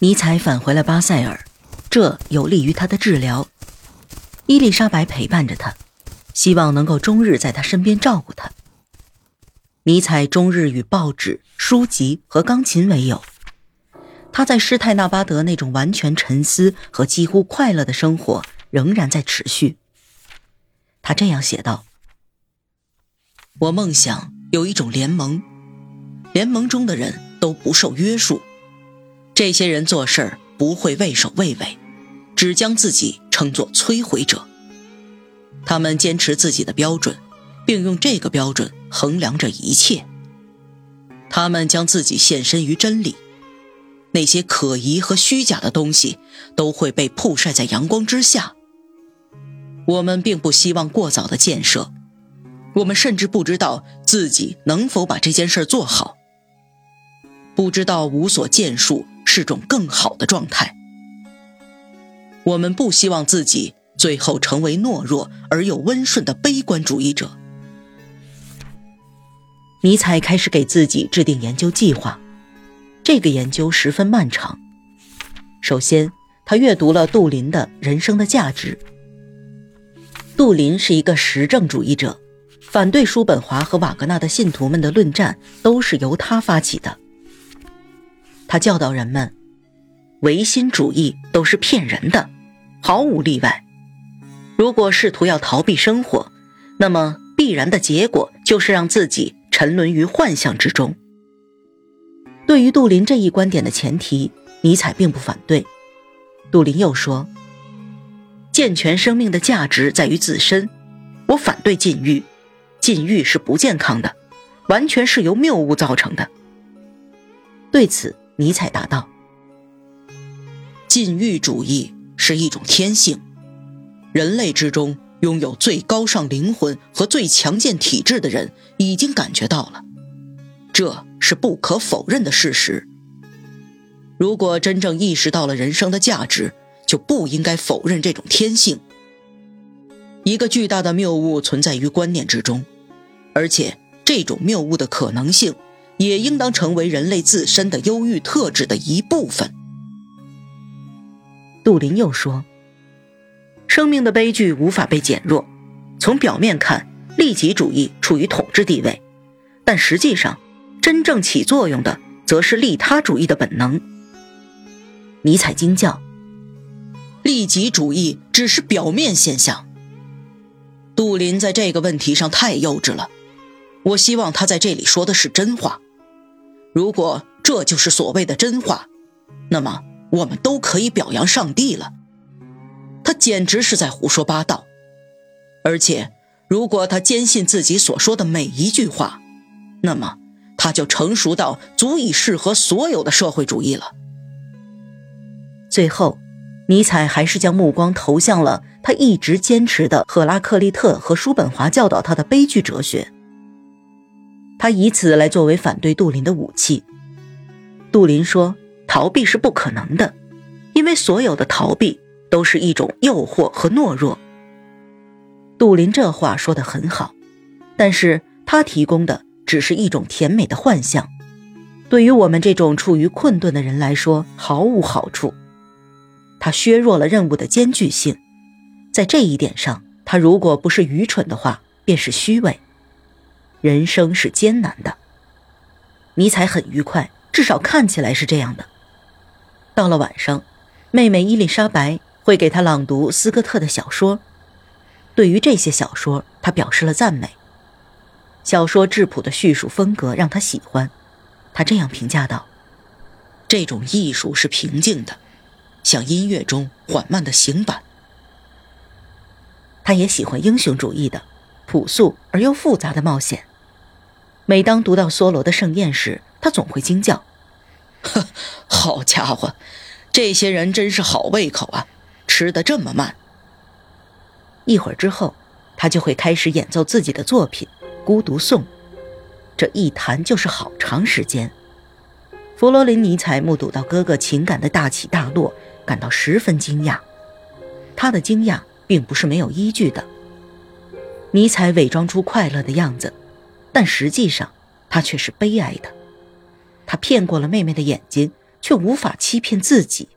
尼采返回了巴塞尔，这有利于他的治疗。伊丽莎白陪伴着他，希望能够终日在他身边照顾他。尼采终日与报纸、书籍和钢琴为友。他在施泰纳巴德那种完全沉思和几乎快乐的生活仍然在持续。他这样写道：“我梦想有一种联盟，联盟中的人都不受约束。”这些人做事儿不会畏首畏尾，只将自己称作摧毁者。他们坚持自己的标准，并用这个标准衡量着一切。他们将自己献身于真理，那些可疑和虚假的东西都会被曝晒在阳光之下。我们并不希望过早的建设，我们甚至不知道自己能否把这件事做好，不知道无所建树。是种更好的状态。我们不希望自己最后成为懦弱而又温顺的悲观主义者。尼采开始给自己制定研究计划，这个研究十分漫长。首先，他阅读了杜林的《人生的价值》。杜林是一个实证主义者，反对叔本华和瓦格纳的信徒们的论战都是由他发起的。他教导人们，唯心主义都是骗人的，毫无例外。如果试图要逃避生活，那么必然的结果就是让自己沉沦于幻象之中。对于杜林这一观点的前提，尼采并不反对。杜林又说：“健全生命的价值在于自身，我反对禁欲，禁欲是不健康的，完全是由谬误造成的。”对此。尼采答道：“禁欲主义是一种天性，人类之中拥有最高尚灵魂和最强健体质的人已经感觉到了，这是不可否认的事实。如果真正意识到了人生的价值，就不应该否认这种天性。一个巨大的谬误存在于观念之中，而且这种谬误的可能性。”也应当成为人类自身的忧郁特质的一部分。杜林又说：“生命的悲剧无法被减弱。从表面看，利己主义处于统治地位，但实际上，真正起作用的则是利他主义的本能。”尼采惊叫：“利己主义只是表面现象。”杜林在这个问题上太幼稚了。我希望他在这里说的是真话。如果这就是所谓的真话，那么我们都可以表扬上帝了。他简直是在胡说八道。而且，如果他坚信自己所说的每一句话，那么他就成熟到足以适合所有的社会主义了。最后，尼采还是将目光投向了他一直坚持的赫拉克利特和叔本华教导他的悲剧哲学。他以此来作为反对杜林的武器。杜林说：“逃避是不可能的，因为所有的逃避都是一种诱惑和懦弱。”杜林这话说得很好，但是他提供的只是一种甜美的幻象，对于我们这种处于困顿的人来说毫无好处。他削弱了任务的艰巨性，在这一点上，他如果不是愚蠢的话，便是虚伪。人生是艰难的。尼采很愉快，至少看起来是这样的。到了晚上，妹妹伊丽莎白会给他朗读斯科特的小说。对于这些小说，他表示了赞美。小说质朴的叙述风格让他喜欢。他这样评价道：“这种艺术是平静的，像音乐中缓慢的行板。”他也喜欢英雄主义的、朴素而又复杂的冒险。每当读到梭罗的盛宴时，他总会惊叫：“呵，好家伙，这些人真是好胃口啊，吃得这么慢。”一会儿之后，他就会开始演奏自己的作品《孤独颂》，这一弹就是好长时间。弗罗林尼采目睹到哥哥情感的大起大落，感到十分惊讶。他的惊讶并不是没有依据的。尼采伪装出快乐的样子。但实际上，他却是悲哀的。他骗过了妹妹的眼睛，却无法欺骗自己。